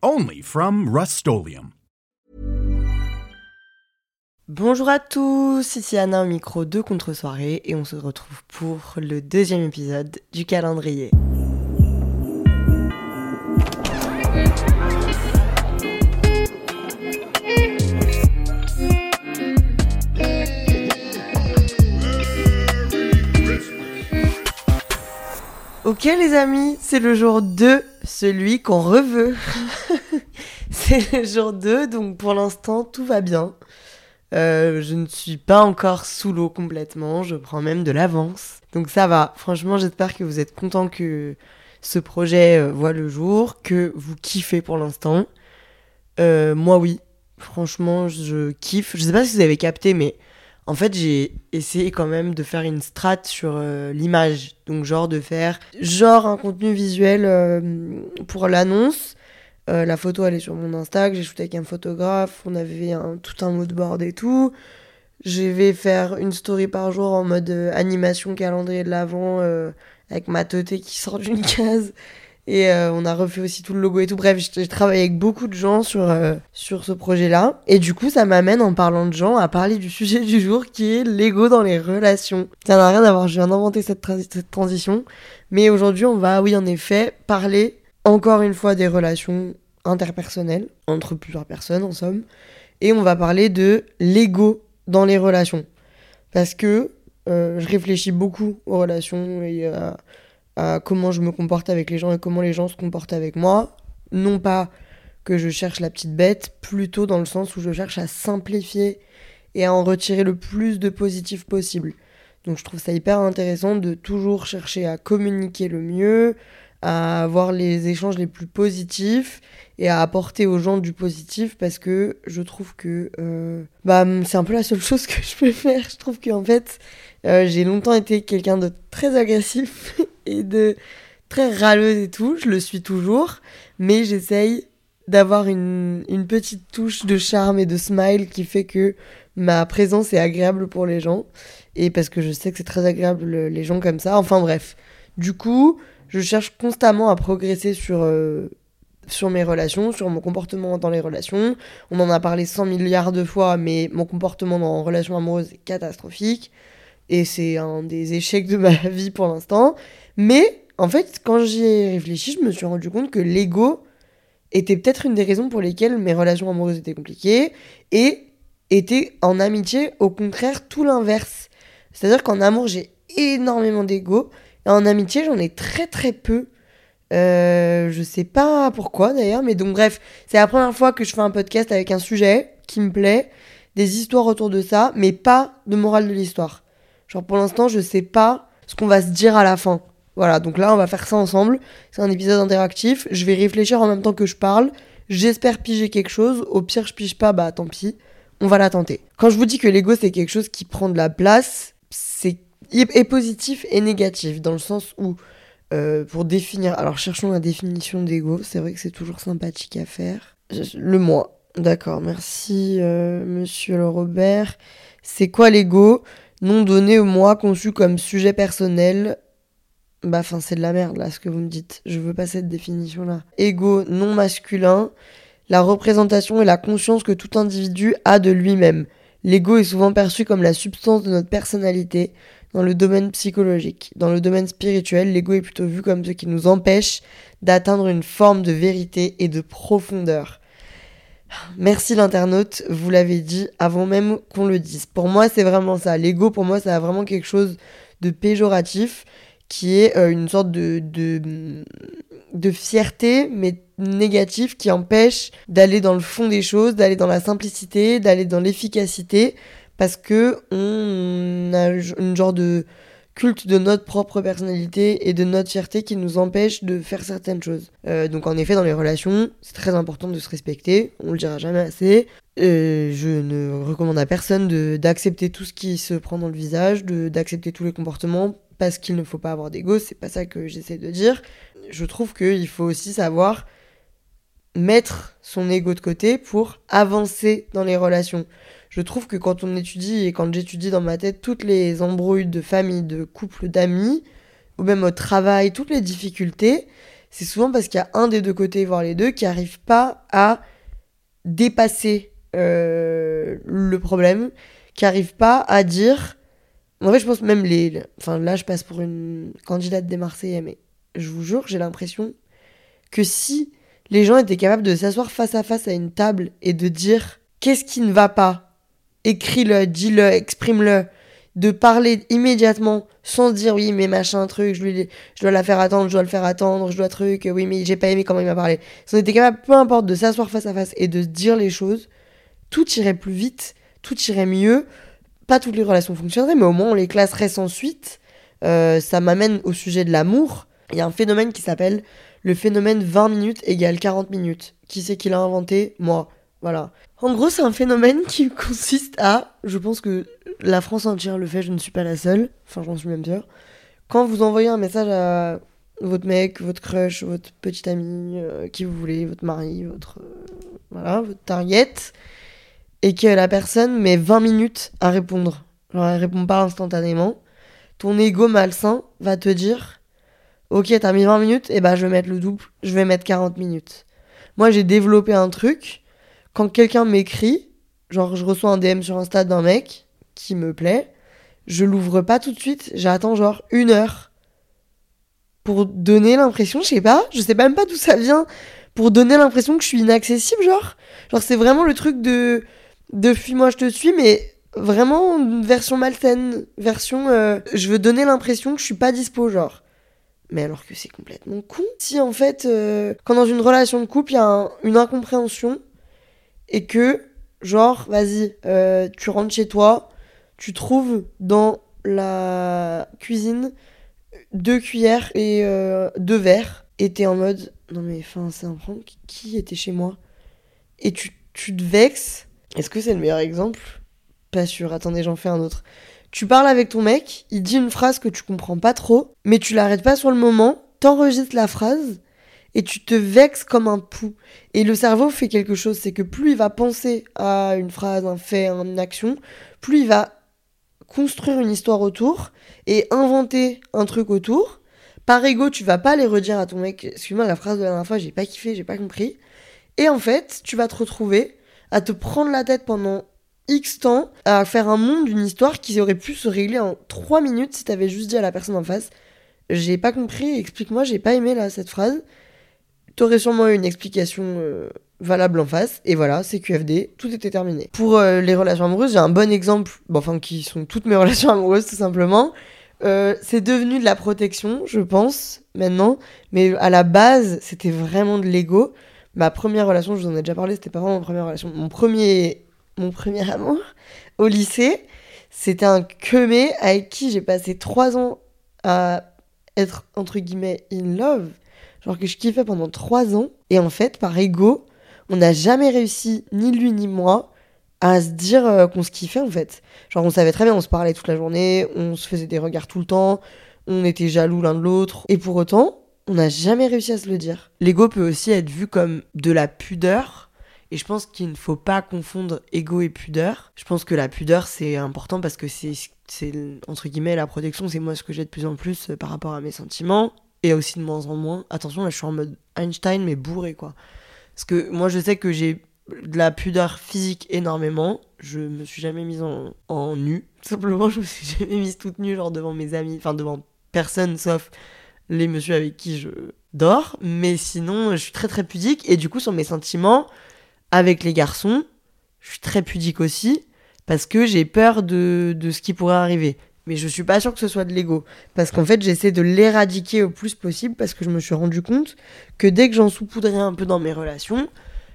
Only from Rust Bonjour à tous, ici Anna au micro de Contre-soirée et on se retrouve pour le deuxième épisode du calendrier. Ok les amis, c'est le jour 2, celui qu'on reveut. c'est le jour 2, donc pour l'instant tout va bien. Euh, je ne suis pas encore sous l'eau complètement, je prends même de l'avance. Donc ça va, franchement j'espère que vous êtes contents que ce projet euh, voit le jour, que vous kiffez pour l'instant. Euh, moi oui, franchement je kiffe. Je sais pas si vous avez capté, mais en fait, j'ai essayé quand même de faire une strat sur euh, l'image. Donc, genre de faire genre un contenu visuel euh, pour l'annonce. Euh, la photo, elle est sur mon Insta, j'ai shooté avec un photographe. On avait tout un mood board et tout. Je vais faire une story par jour en mode animation calendrier de l'avant avec ma teuté qui sort d'une case. Et euh, on a refait aussi tout le logo et tout. Bref, j'ai travaillé avec beaucoup de gens sur, euh, sur ce projet-là. Et du coup, ça m'amène, en parlant de gens, à parler du sujet du jour qui est l'ego dans les relations. Ça n'a rien à voir, je viens d'inventer cette, cette transition. Mais aujourd'hui, on va, oui, en effet, parler encore une fois des relations interpersonnelles, entre plusieurs personnes en somme. Et on va parler de l'ego dans les relations. Parce que euh, je réfléchis beaucoup aux relations et à comment je me comporte avec les gens et comment les gens se comportent avec moi. Non pas que je cherche la petite bête, plutôt dans le sens où je cherche à simplifier et à en retirer le plus de positif possible. Donc je trouve ça hyper intéressant de toujours chercher à communiquer le mieux, à avoir les échanges les plus positifs et à apporter aux gens du positif parce que je trouve que euh, bah, c'est un peu la seule chose que je peux faire. Je trouve qu'en fait, euh, j'ai longtemps été quelqu'un de très agressif et de très râleuse et tout. Je le suis toujours, mais j'essaye d'avoir une, petite touche de charme et de smile qui fait que ma présence est agréable pour les gens. Et parce que je sais que c'est très agréable les gens comme ça. Enfin bref. Du coup, je cherche constamment à progresser sur, euh, sur mes relations, sur mon comportement dans les relations. On en a parlé 100 milliards de fois, mais mon comportement dans relation amoureuse est catastrophique. Et c'est un des échecs de ma vie pour l'instant. Mais en fait, quand j'y ai réfléchi, je me suis rendu compte que l'ego était peut-être une des raisons pour lesquelles mes relations amoureuses étaient compliquées et était en amitié, au contraire, tout l'inverse. C'est-à-dire qu'en amour, j'ai énormément d'ego et en amitié, j'en ai très très peu. Euh, je sais pas pourquoi d'ailleurs, mais donc bref, c'est la première fois que je fais un podcast avec un sujet qui me plaît, des histoires autour de ça, mais pas de morale de l'histoire. Genre pour l'instant, je sais pas ce qu'on va se dire à la fin. Voilà, donc là, on va faire ça ensemble. C'est un épisode interactif. Je vais réfléchir en même temps que je parle. J'espère piger quelque chose. Au pire, je pige pas, bah tant pis. On va la tenter. Quand je vous dis que l'ego, c'est quelque chose qui prend de la place, c'est est positif et négatif. Dans le sens où, euh, pour définir. Alors, cherchons la définition d'ego. C'est vrai que c'est toujours sympathique à faire. Le moi. D'accord, merci, euh, monsieur le Robert. C'est quoi l'ego? Nom donné au moi conçu comme sujet personnel bah, enfin, c'est de la merde, là, ce que vous me dites. Je veux pas cette définition-là. Ego non masculin, la représentation et la conscience que tout individu a de lui-même. L'ego est souvent perçu comme la substance de notre personnalité dans le domaine psychologique. Dans le domaine spirituel, l'ego est plutôt vu comme ce qui nous empêche d'atteindre une forme de vérité et de profondeur. Merci l'internaute, vous l'avez dit avant même qu'on le dise. Pour moi, c'est vraiment ça. L'ego, pour moi, ça a vraiment quelque chose de péjoratif qui est euh, une sorte de, de, fierté, mais négative, qui empêche d'aller dans le fond des choses, d'aller dans la simplicité, d'aller dans l'efficacité, parce que on a une genre de culte de notre propre personnalité et de notre fierté qui nous empêche de faire certaines choses. Euh, donc en effet, dans les relations, c'est très important de se respecter, on le dira jamais assez. Euh, je ne recommande à personne d'accepter tout ce qui se prend dans le visage, d'accepter tous les comportements parce qu'il ne faut pas avoir d'ego, c'est pas ça que j'essaie de dire. Je trouve qu'il faut aussi savoir mettre son ego de côté pour avancer dans les relations. Je trouve que quand on étudie et quand j'étudie dans ma tête toutes les embrouilles de famille, de couple, d'amis, ou même au travail, toutes les difficultés, c'est souvent parce qu'il y a un des deux côtés, voire les deux, qui n'arrive pas à dépasser euh, le problème, qui n'arrive pas à dire. En fait, je pense même les. Enfin, là, je passe pour une candidate des Marseillais, mais je vous jure, j'ai l'impression que si les gens étaient capables de s'asseoir face à face à une table et de dire qu'est-ce qui ne va pas, écris-le, dis-le, exprime-le, de parler immédiatement sans dire oui mais machin truc, je, je dois la faire attendre, je dois le faire attendre, je dois truc, oui mais j'ai pas aimé comment il m'a parlé. Si on était capable, peu importe, de s'asseoir face à face et de se dire les choses, tout irait plus vite, tout irait mieux. Pas toutes les relations fonctionneraient, mais au moins on les classerait ensuite. Euh, ça m'amène au sujet de l'amour. Il y a un phénomène qui s'appelle le phénomène 20 minutes égale 40 minutes. Qui c'est qui l'a inventé? Moi. Voilà. En gros, c'est un phénomène qui consiste à, je pense que la France entière le fait, je ne suis pas la seule, enfin j'en suis même sûre. Quand vous envoyez un message à votre mec, votre crush, votre petite amie, euh, qui vous voulez, votre mari, votre euh, voilà, votre target, et que la personne met 20 minutes à répondre, genre elle répond pas instantanément, ton ego malsain va te dire Ok, t'as mis 20 minutes, et eh bah ben, je vais mettre le double, je vais mettre 40 minutes. Moi, j'ai développé un truc. Quand quelqu'un m'écrit, genre je reçois un DM sur Insta d'un mec qui me plaît, je l'ouvre pas tout de suite, j'attends genre une heure pour donner l'impression, je sais pas, je sais même pas d'où ça vient, pour donner l'impression que je suis inaccessible, genre. Genre, c'est vraiment le truc de, de fuis-moi, je te suis, mais vraiment version malsaine, version euh, je veux donner l'impression que je suis pas dispo, genre. Mais alors que c'est complètement con. Si en fait, euh, quand dans une relation de couple, il y a une incompréhension et que, genre, vas-y, euh, tu rentres chez toi, tu trouves dans la cuisine deux cuillères et euh, deux verres et t'es en mode, non mais enfin, c'est un prank, qui était chez moi? Et tu, tu te vexes. Est-ce que c'est le meilleur exemple? Pas sûr, attendez, j'en fais un autre. Tu parles avec ton mec, il dit une phrase que tu comprends pas trop, mais tu l'arrêtes pas sur le moment, t'enregistres la phrase et tu te vexes comme un pou. Et le cerveau fait quelque chose, c'est que plus il va penser à une phrase, un fait, une action, plus il va construire une histoire autour et inventer un truc autour. Par ego, tu vas pas les redire à ton mec, excuse-moi, la phrase de la dernière fois, j'ai pas kiffé, j'ai pas compris. Et en fait, tu vas te retrouver à te prendre la tête pendant X temps à faire un monde d'une histoire qui aurait pu se régler en 3 minutes si t'avais juste dit à la personne en face J'ai pas compris, explique-moi, j'ai pas aimé là cette phrase. T'aurais sûrement une explication euh, valable en face, et voilà, c'est QFD, tout était terminé. Pour euh, les relations amoureuses, j'ai un bon exemple, bon, enfin, qui sont toutes mes relations amoureuses tout simplement. Euh, c'est devenu de la protection, je pense, maintenant, mais à la base, c'était vraiment de l'ego. Ma première relation, je vous en ai déjà parlé, c'était pas vraiment ma première relation. Mon premier mon premier amour au lycée. C'était un quemé avec qui j'ai passé trois ans à être entre guillemets in love. Genre que je kiffais pendant trois ans. Et en fait, par ego, on n'a jamais réussi, ni lui ni moi, à se dire euh, qu'on se kiffait en fait. Genre on savait très bien, on se parlait toute la journée, on se faisait des regards tout le temps, on était jaloux l'un de l'autre. Et pour autant, on n'a jamais réussi à se le dire. L'ego peut aussi être vu comme de la pudeur et je pense qu'il ne faut pas confondre ego et pudeur. Je pense que la pudeur, c'est important parce que c'est, entre guillemets, la protection, c'est moi ce que j'ai de plus en plus euh, par rapport à mes sentiments. Et aussi de moins en moins. Attention, là, je suis en mode Einstein, mais bourré, quoi. Parce que moi, je sais que j'ai de la pudeur physique énormément. Je me suis jamais mise en, en nu. Simplement, je me suis jamais mise toute nue, genre devant mes amis, enfin devant personne, sauf les messieurs avec qui je dors. Mais sinon, je suis très très pudique. Et du coup, sur mes sentiments, avec les garçons, je suis très pudique aussi, parce que j'ai peur de, de ce qui pourrait arriver. Mais je suis pas sûre que ce soit de l'ego. Parce qu'en fait, j'essaie de l'éradiquer au plus possible, parce que je me suis rendu compte que dès que j'en saupoudrais un peu dans mes relations,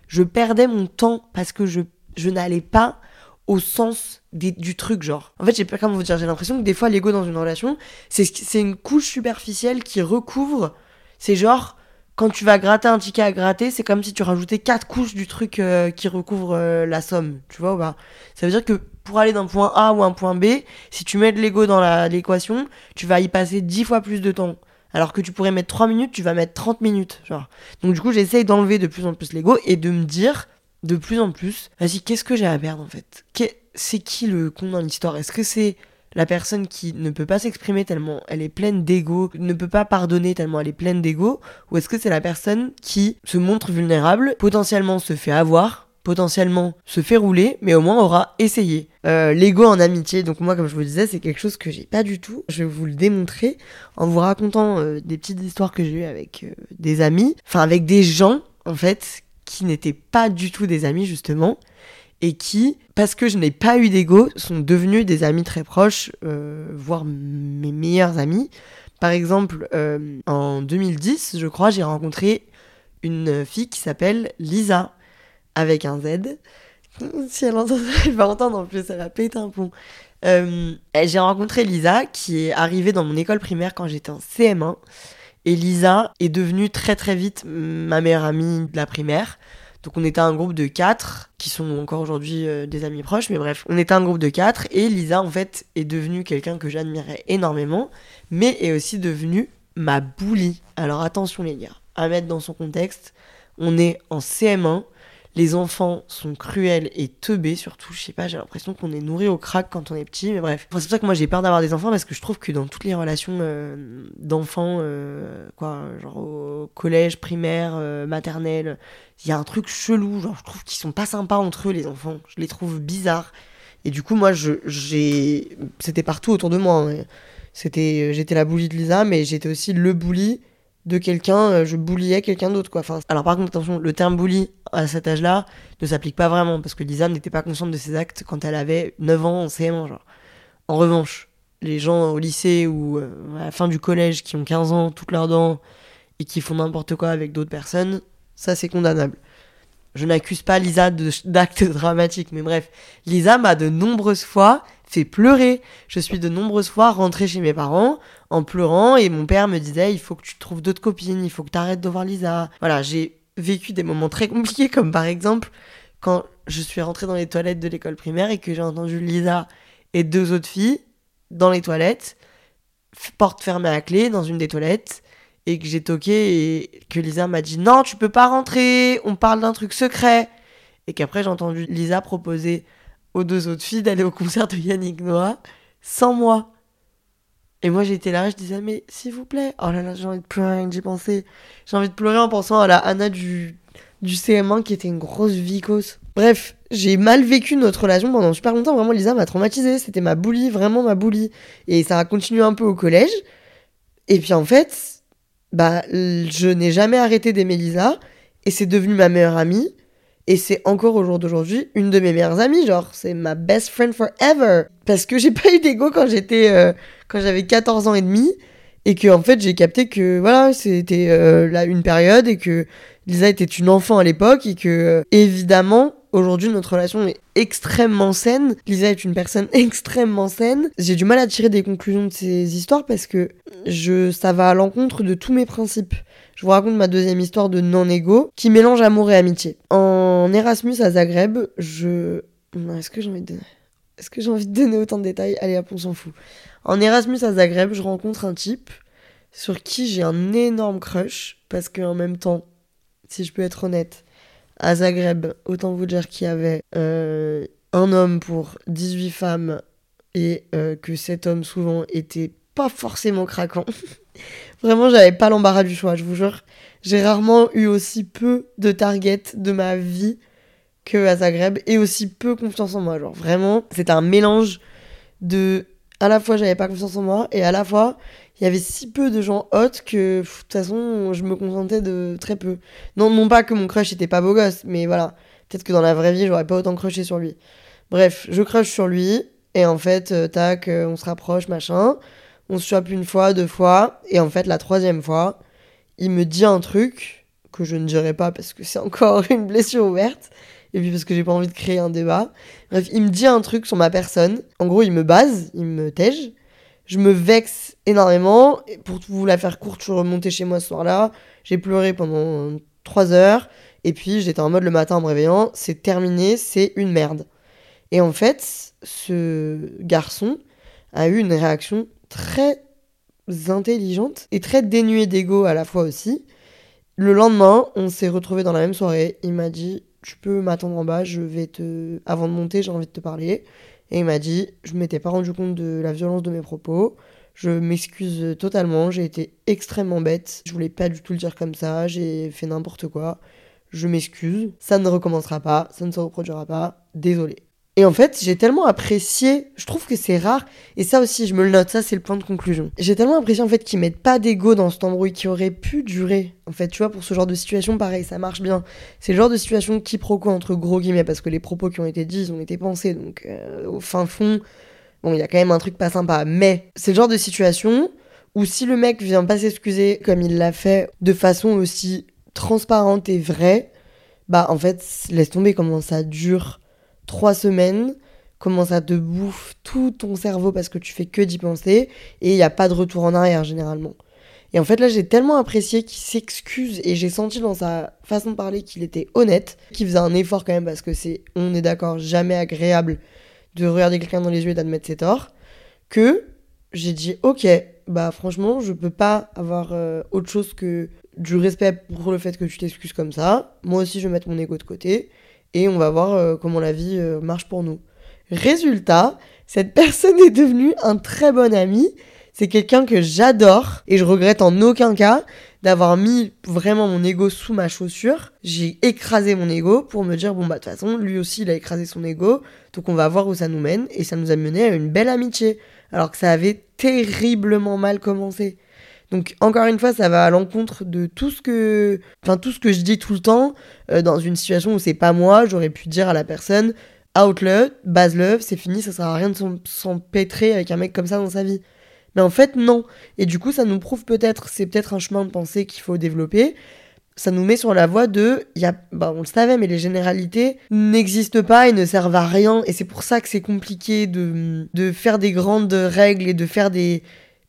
je perdais mon temps, parce que je, je n'allais pas au sens du truc, genre. En fait, j'ai pas comment vous dire, j'ai l'impression que des fois, l'ego dans une relation, c'est c'est une couche superficielle qui recouvre. C'est genre, quand tu vas gratter un ticket à gratter, c'est comme si tu rajoutais quatre couches du truc euh, qui recouvre euh, la somme, tu vois ou pas? Ça veut dire que pour aller d'un point A ou un point B, si tu mets de l'ego dans l'équation, tu vas y passer 10 fois plus de temps. Alors que tu pourrais mettre 3 minutes, tu vas mettre 30 minutes, genre. Donc du coup, j'essaye d'enlever de plus en plus l'ego et de me dire de plus en plus, vas-y, qu'est-ce que j'ai à perdre en fait? C'est qui le con dans l'histoire? Est-ce que c'est la personne qui ne peut pas s'exprimer tellement elle est pleine d'ego, ne peut pas pardonner tellement elle est pleine d'ego, ou est-ce que c'est la personne qui se montre vulnérable, potentiellement se fait avoir, potentiellement se fait rouler, mais au moins aura essayé. Euh, L'ego en amitié, donc moi comme je vous disais, c'est quelque chose que j'ai pas du tout. Je vais vous le démontrer en vous racontant euh, des petites histoires que j'ai eues avec euh, des amis, enfin avec des gens en fait qui n'étaient pas du tout des amis justement et qui, parce que je n'ai pas eu d'ego, sont devenus des amis très proches, voire mes meilleurs amis. Par exemple, en 2010, je crois, j'ai rencontré une fille qui s'appelle Lisa, avec un Z. Si elle entend elle va entendre en plus, elle a pété un pont. Euh, et j'ai rencontré Lisa, qui est arrivée dans mon école primaire quand j'étais en CM1. Et Lisa est devenue très très vite ma meilleure amie de la primaire. Donc on était un groupe de quatre qui sont encore aujourd'hui euh, des amis proches, mais bref, on était un groupe de quatre et Lisa en fait est devenue quelqu'un que j'admirais énormément, mais est aussi devenue ma bully. Alors attention les gars, à mettre dans son contexte, on est en CM1, les enfants sont cruels et teubés surtout, je sais pas, j'ai l'impression qu'on est nourri au crack quand on est petit, mais bref. C'est pour ça que moi j'ai peur d'avoir des enfants parce que je trouve que dans toutes les relations euh, d'enfants, euh, quoi, genre au collège, primaire, euh, maternelle, il y a un truc chelou, genre je trouve qu'ils sont pas sympas entre eux les enfants, je les trouve bizarres. Et du coup moi j'ai c'était partout autour de moi. hein. C'était j'étais la bully de Lisa mais j'étais aussi le bully de quelqu'un, je bulliais quelqu'un d'autre quoi. Alors par contre attention, le terme bully à cet âge-là ne s'applique pas vraiment parce que Lisa n'était pas consciente de ses actes quand elle avait 9 ans en CM1 genre. En revanche, les gens au lycée ou euh, à la fin du collège qui ont 15 ans, toutes leurs dents et qui font n'importe quoi avec d'autres personnes, ça c'est condamnable. Je n'accuse pas Lisa d'actes dramatiques, mais bref, Lisa m'a de nombreuses fois fait pleurer. Je suis de nombreuses fois rentrée chez mes parents en pleurant et mon père me disait il faut que tu trouves d'autres copines, il faut que tu arrêtes de voir Lisa. Voilà, j'ai vécu des moments très compliqués comme par exemple quand je suis rentrée dans les toilettes de l'école primaire et que j'ai entendu Lisa et deux autres filles dans les toilettes, porte fermée à clé dans une des toilettes et que j'ai toqué et que Lisa m'a dit non tu peux pas rentrer, on parle d'un truc secret et qu'après j'ai entendu Lisa proposer aux deux autres filles d'aller au concert de Yannick Noah sans moi. Et moi j'étais là, je disais mais s'il vous plaît, oh là là j'ai envie de pleurer j'y pensais. J'ai envie de pleurer en pensant à la Anna du, du CM1 qui était une grosse vicose. Bref, j'ai mal vécu notre relation pendant super longtemps, vraiment Lisa m'a traumatisée, c'était ma bully, vraiment ma bully. Et ça a continué un peu au collège. Et puis en fait, bah je n'ai jamais arrêté d'aimer Lisa et c'est devenu ma meilleure amie. Et c'est encore au jour d'aujourd'hui une de mes meilleures amies, genre c'est ma best friend forever. Parce que j'ai pas eu d'ego quand j'étais euh, quand j'avais 14 ans et demi et que en fait j'ai capté que voilà c'était euh, là une période et que Lisa était une enfant à l'époque et que euh, évidemment aujourd'hui notre relation est extrêmement saine. Lisa est une personne extrêmement saine. J'ai du mal à tirer des conclusions de ces histoires parce que je ça va à l'encontre de tous mes principes. Je vous raconte ma deuxième histoire de non-égo qui mélange amour et amitié. Erasmus à Zagreb, je. Est-ce que j'ai envie de donner. Est-ce que j'ai envie de donner autant de détails? Allez hop, on s'en fout. En Erasmus à Zagreb, je rencontre un type sur qui j'ai un énorme crush parce qu'en même temps, si je peux être honnête, à Zagreb, autant vous dire qu'il y avait euh, un homme pour 18 femmes et euh, que cet homme souvent était pas forcément craquant. Vraiment, j'avais pas l'embarras du choix, je vous jure. J'ai rarement eu aussi peu de targets de ma vie que à Zagreb et aussi peu confiance en moi. Genre vraiment, c'était un mélange de. À la fois, j'avais pas confiance en moi et à la fois, il y avait si peu de gens hot que de toute façon, je me contentais de très peu. Non, non pas que mon crush était pas beau gosse, mais voilà. Peut-être que dans la vraie vie, j'aurais pas autant crushé sur lui. Bref, je crush sur lui et en fait, euh, tac, euh, on se rapproche, machin. On se chope une fois, deux fois et en fait, la troisième fois, il me dit un truc que je ne dirai pas parce que c'est encore une blessure ouverte et puis parce que j'ai pas envie de créer un débat. Bref, il me dit un truc sur ma personne. En gros, il me base, il me tège. Je me vexe énormément. Et pour vous la faire courte, je suis remontée chez moi ce soir-là. J'ai pleuré pendant 3 heures. Et puis j'étais en mode le matin en me réveillant, c'est terminé, c'est une merde. Et en fait, ce garçon a eu une réaction très intelligente et très dénuée d'ego à la fois aussi. Le lendemain, on s'est retrouvés dans la même soirée. Il m'a dit Tu peux m'attendre en bas, je vais te. Avant de monter, j'ai envie de te parler. Et il m'a dit Je m'étais pas rendu compte de la violence de mes propos. Je m'excuse totalement, j'ai été extrêmement bête. Je voulais pas du tout le dire comme ça, j'ai fait n'importe quoi. Je m'excuse, ça ne recommencera pas, ça ne se reproduira pas, désolé. Et en fait, j'ai tellement apprécié, je trouve que c'est rare, et ça aussi, je me le note, ça c'est le point de conclusion. J'ai tellement apprécié en fait qu'ils mettent pas d'ego dans cet embrouille qui aurait pu durer. En fait, tu vois, pour ce genre de situation, pareil, ça marche bien. C'est le genre de situation quiproquo entre gros guillemets, parce que les propos qui ont été dits, ils ont été pensés, donc euh, au fin fond, bon, il y a quand même un truc pas sympa. Mais c'est le genre de situation où si le mec vient pas s'excuser comme il l'a fait de façon aussi transparente et vraie, bah en fait, laisse tomber comment ça dure trois semaines, comment ça te bouffe tout ton cerveau parce que tu fais que d'y penser et il n'y a pas de retour en arrière généralement. Et en fait là j'ai tellement apprécié qu'il s'excuse et j'ai senti dans sa façon de parler qu'il était honnête, qu'il faisait un effort quand même parce que c'est, on est d'accord, jamais agréable de regarder quelqu'un dans les yeux et d'admettre ses torts, que j'ai dit ok, bah franchement je peux pas avoir euh, autre chose que du respect pour le fait que tu t'excuses comme ça. Moi aussi je vais mettre mon ego de côté et on va voir euh, comment la vie euh, marche pour nous. Résultat, cette personne est devenue un très bon ami. C'est quelqu'un que j'adore et je regrette en aucun cas d'avoir mis vraiment mon ego sous ma chaussure. J'ai écrasé mon ego pour me dire bon bah de toute façon lui aussi il a écrasé son ego donc on va voir où ça nous mène et ça nous a mené à une belle amitié alors que ça avait terriblement mal commencé. Donc encore une fois, ça va à l'encontre de tout ce que, enfin tout ce que je dis tout le temps euh, dans une situation où c'est pas moi. J'aurais pu dire à la personne, out-le, base-le, c'est fini, ça sert à rien de s'empêtrer avec un mec comme ça dans sa vie. Mais en fait, non. Et du coup, ça nous prouve peut-être, c'est peut-être un chemin de pensée qu'il faut développer. Ça nous met sur la voie de, y a, bah, on le savait, mais les généralités n'existent pas et ne servent à rien. Et c'est pour ça que c'est compliqué de, de faire des grandes règles et de faire des,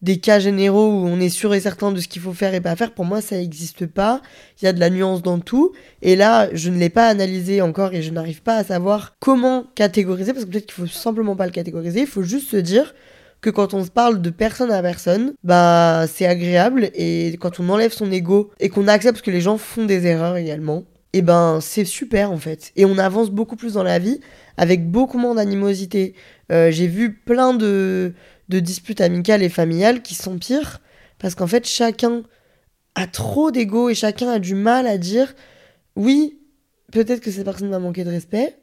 des cas généraux où on est sûr et certain de ce qu'il faut faire et pas faire, pour moi, ça n'existe pas. Il y a de la nuance dans tout. Et là, je ne l'ai pas analysé encore et je n'arrive pas à savoir comment catégoriser, parce que peut-être qu'il faut simplement pas le catégoriser. Il faut juste se dire que quand on se parle de personne à personne, bah, c'est agréable. Et quand on enlève son ego et qu'on accepte que les gens font des erreurs également, et eh ben, c'est super en fait. Et on avance beaucoup plus dans la vie avec beaucoup moins d'animosité. Euh, j'ai vu plein de de disputes amicales et familiales qui sont pires parce qu'en fait chacun a trop d'ego et chacun a du mal à dire oui, peut-être que cette personne m'a manqué de respect,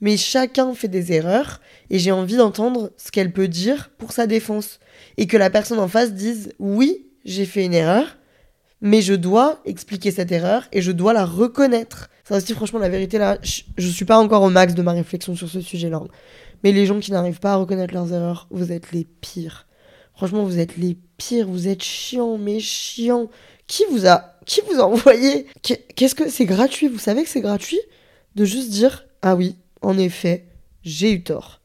mais chacun fait des erreurs et j'ai envie d'entendre ce qu'elle peut dire pour sa défense et que la personne en face dise oui, j'ai fait une erreur, mais je dois expliquer cette erreur et je dois la reconnaître. Ça aussi, franchement, la vérité là, je, je suis pas encore au max de ma réflexion sur ce sujet-là. Mais les gens qui n'arrivent pas à reconnaître leurs erreurs, vous êtes les pires. Franchement, vous êtes les pires, vous êtes chiants, mais chiants. Qui vous a, qui vous a envoyé Qu'est-ce que c'est gratuit? Vous savez que c'est gratuit? De juste dire ah oui, en effet, j'ai eu tort.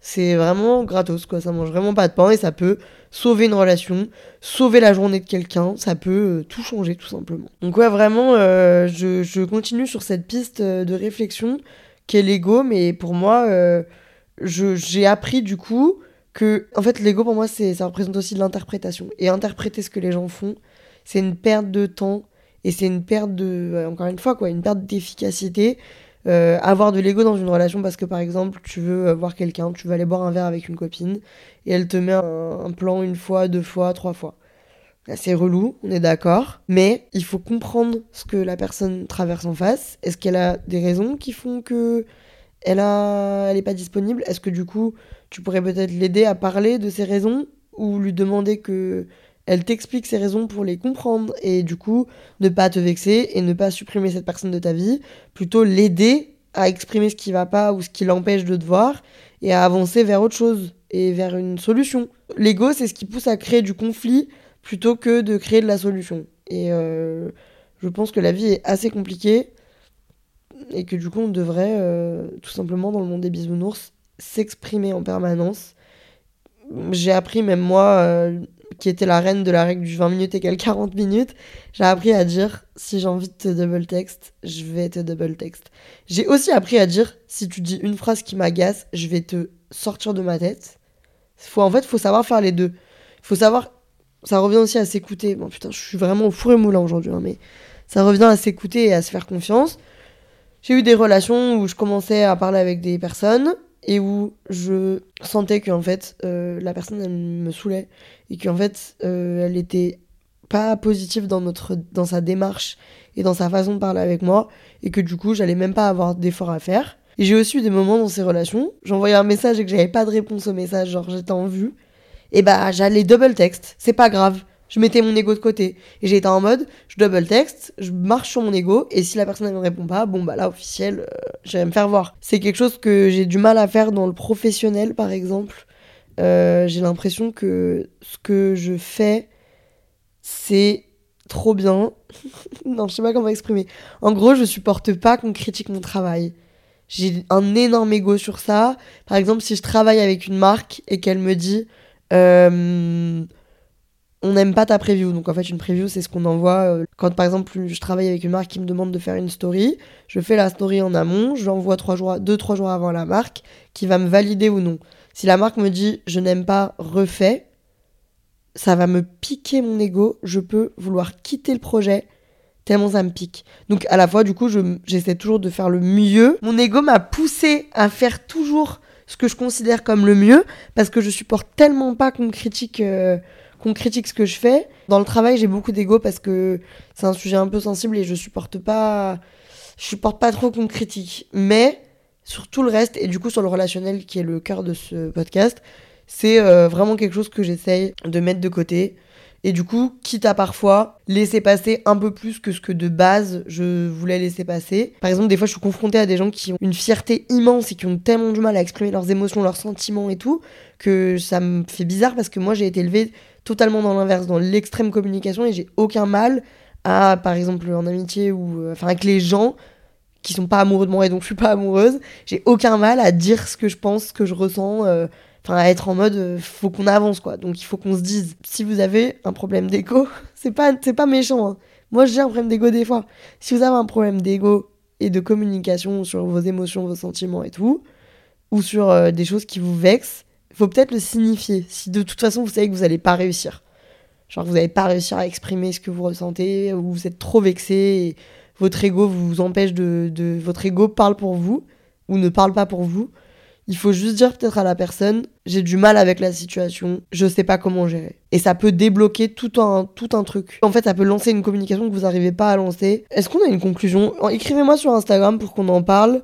C'est vraiment gratos, quoi. Ça mange vraiment pas de pain et ça peut sauver une relation, sauver la journée de quelqu'un. Ça peut euh, tout changer, tout simplement. Donc, ouais, vraiment, euh, je, je, continue sur cette piste euh, de réflexion qu'est l'ego, mais pour moi, j'ai appris du coup que, en fait, l'ego pour moi, c'est, ça représente aussi de l'interprétation. Et interpréter ce que les gens font, c'est une perte de temps et c'est une perte de, euh, encore une fois, quoi, une perte d'efficacité. Euh, avoir de l'ego dans une relation parce que par exemple tu veux euh, voir quelqu'un, tu vas aller boire un verre avec une copine et elle te met un, plan une fois, deux fois, trois fois. C'est relou, on est d'accord, mais il faut comprendre ce que la personne traverse en face. Est-ce qu'elle a des raisons qui font que elle a, elle est pas disponible. Est-ce que du coup, tu pourrais peut-être l'aider à parler de ses raisons ou lui demander que elle t'explique ses raisons pour les comprendre et du coup ne pas te vexer et ne pas supprimer cette personne de ta vie, plutôt l'aider à exprimer ce qui va pas ou ce qui l'empêche de te voir et à avancer vers autre chose et vers une solution. L'ego, c'est ce qui pousse à créer du conflit plutôt que de créer de la solution. Et euh, je pense que la vie est assez compliquée et que du coup on devrait euh, tout simplement dans le monde des bisounours s'exprimer en permanence. J'ai appris même moi, euh, qui était la reine de la règle du 20 minutes égale 40 minutes, j'ai appris à dire si j'ai envie de te double texte, je vais te double texte. J'ai aussi appris à dire si tu dis une phrase qui m'agace, je vais te sortir de ma tête. Faut, en fait, faut savoir faire les deux. Faut savoir. Ça revient aussi à s'écouter. Bon, putain, je suis vraiment au four et moulin aujourd'hui, hein, mais ça revient à s'écouter et à se faire confiance. J'ai eu des relations où je commençais à parler avec des personnes et où je sentais qu'en fait euh, la personne elle me saoulait et qu'en fait euh, elle était pas positive dans notre dans sa démarche et dans sa façon de parler avec moi et que du coup j'allais même pas avoir d'efforts à faire. Et j'ai aussi eu des moments dans ces relations j'envoyais un message et que j'avais pas de réponse au message genre j'étais en vue. Et bah j'allais double texte c'est pas grave je mettais mon ego de côté. Et j'étais en mode, je double texte, je marche sur mon ego, et si la personne ne répond pas, bon bah là, officiel, euh, je vais me faire voir. C'est quelque chose que j'ai du mal à faire dans le professionnel, par exemple. Euh, j'ai l'impression que ce que je fais, c'est trop bien. non, je sais pas comment exprimer. En gros, je supporte pas qu'on critique mon travail. J'ai un énorme ego sur ça. Par exemple, si je travaille avec une marque et qu'elle me dit... Euh, on n'aime pas ta preview. Donc en fait, une preview, c'est ce qu'on envoie euh, quand par exemple je travaille avec une marque qui me demande de faire une story. Je fais la story en amont, je l'envoie 2-3 jours, deux, trois jours avant la marque qui va me valider ou non. Si la marque me dit je n'aime pas refait, ça va me piquer mon ego. Je peux vouloir quitter le projet tellement ça me pique. Donc à la fois, du coup, j'essaie toujours de faire le mieux. Mon ego m'a poussé à faire toujours ce que je considère comme le mieux parce que je supporte tellement pas qu'on critique. Euh, qu'on critique ce que je fais. Dans le travail, j'ai beaucoup d'ego parce que c'est un sujet un peu sensible et je supporte pas, je supporte pas trop qu'on critique. Mais sur tout le reste et du coup sur le relationnel qui est le cœur de ce podcast, c'est euh, vraiment quelque chose que j'essaye de mettre de côté. Et du coup, quitte à parfois laisser passer un peu plus que ce que de base je voulais laisser passer. Par exemple, des fois, je suis confrontée à des gens qui ont une fierté immense et qui ont tellement du mal à exprimer leurs émotions, leurs sentiments et tout, que ça me fait bizarre parce que moi, j'ai été élevée totalement dans l'inverse, dans l'extrême communication, et j'ai aucun mal à, par exemple, en amitié ou euh, enfin avec les gens qui sont pas amoureux de moi et donc je suis pas amoureuse, j'ai aucun mal à dire ce que je pense, ce que je ressens, euh, enfin à être en mode euh, faut qu'on avance quoi. Donc il faut qu'on se dise si vous avez un problème d'ego, c'est pas c'est pas méchant. Hein. Moi j'ai un problème d'ego des fois. Si vous avez un problème d'ego et de communication sur vos émotions, vos sentiments et tout, ou sur des choses qui vous vexent, faut peut-être le signifier. Si de toute façon vous savez que vous n'allez pas réussir. Genre vous n'allez pas réussir à exprimer ce que vous ressentez, ou vous êtes trop vexé, et votre ego vous empêche de, de, Votre ego parle pour vous, ou ne parle pas pour vous. Il faut juste dire peut-être à la personne, j'ai du mal avec la situation, je sais pas comment gérer. Et ça peut débloquer tout un, tout un truc. En fait, ça peut lancer une communication que vous n'arrivez pas à lancer. Est-ce qu'on a une conclusion? Écrivez-moi sur Instagram pour qu'on en parle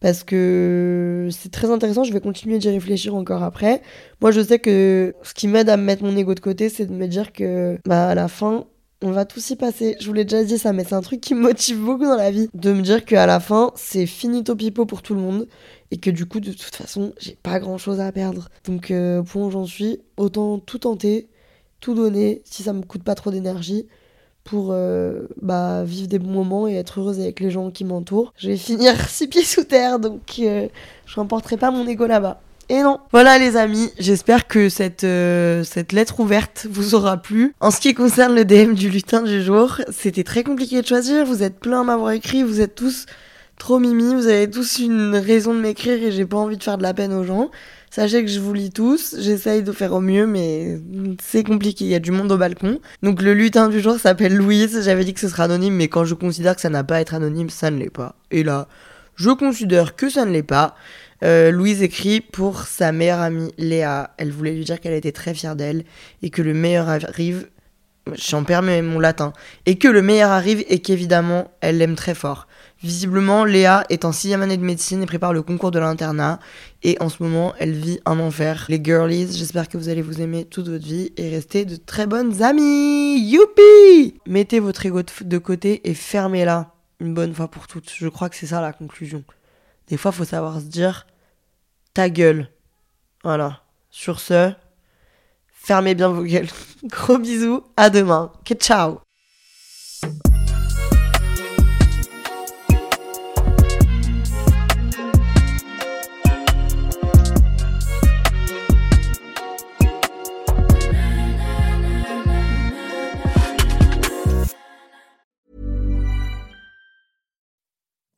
parce que c'est très intéressant, je vais continuer d'y réfléchir encore après. Moi, je sais que ce qui m'aide à me mettre mon ego de côté, c'est de me dire que, bah, à la fin, on va tous y passer. Je vous l'ai déjà dit ça, mais c'est un truc qui me motive beaucoup dans la vie. De me dire qu'à la fin, c'est finito pipo pour tout le monde. Et que du coup, de toute façon, j'ai pas grand chose à perdre. Donc, euh, point où j'en suis, autant tout tenter, tout donner, si ça me coûte pas trop d'énergie pour euh, bah, vivre des bons moments et être heureuse avec les gens qui m'entourent. Je vais finir six pieds sous terre, donc euh, je remporterai pas mon ego là-bas. Et non. Voilà les amis, j'espère que cette, euh, cette lettre ouverte vous aura plu. En ce qui concerne le DM du lutin du jour, c'était très compliqué de choisir. Vous êtes plein à m'avoir écrit, vous êtes tous trop mimi, vous avez tous une raison de m'écrire et j'ai pas envie de faire de la peine aux gens. Sachez que je vous lis tous, j'essaye de faire au mieux, mais c'est compliqué, il y a du monde au balcon. Donc le lutin du jour s'appelle Louise, j'avais dit que ce serait anonyme, mais quand je considère que ça n'a pas à être anonyme, ça ne l'est pas. Et là, je considère que ça ne l'est pas. Euh, Louise écrit pour sa meilleure amie Léa. Elle voulait lui dire qu'elle était très fière d'elle et que le meilleur arrive. J'en permets mon latin. Et que le meilleur arrive et qu'évidemment, elle l'aime très fort. Visiblement, Léa est en sixième année de médecine et prépare le concours de l'internat. Et en ce moment, elle vit un enfer. Les girlies, j'espère que vous allez vous aimer toute votre vie et rester de très bonnes amies. Youpi Mettez votre ego de côté et fermez-la une bonne fois pour toutes. Je crois que c'est ça la conclusion. Des fois, faut savoir se dire ta gueule. Voilà. Sur ce, fermez bien vos gueules. Gros bisous, à demain. Que ciao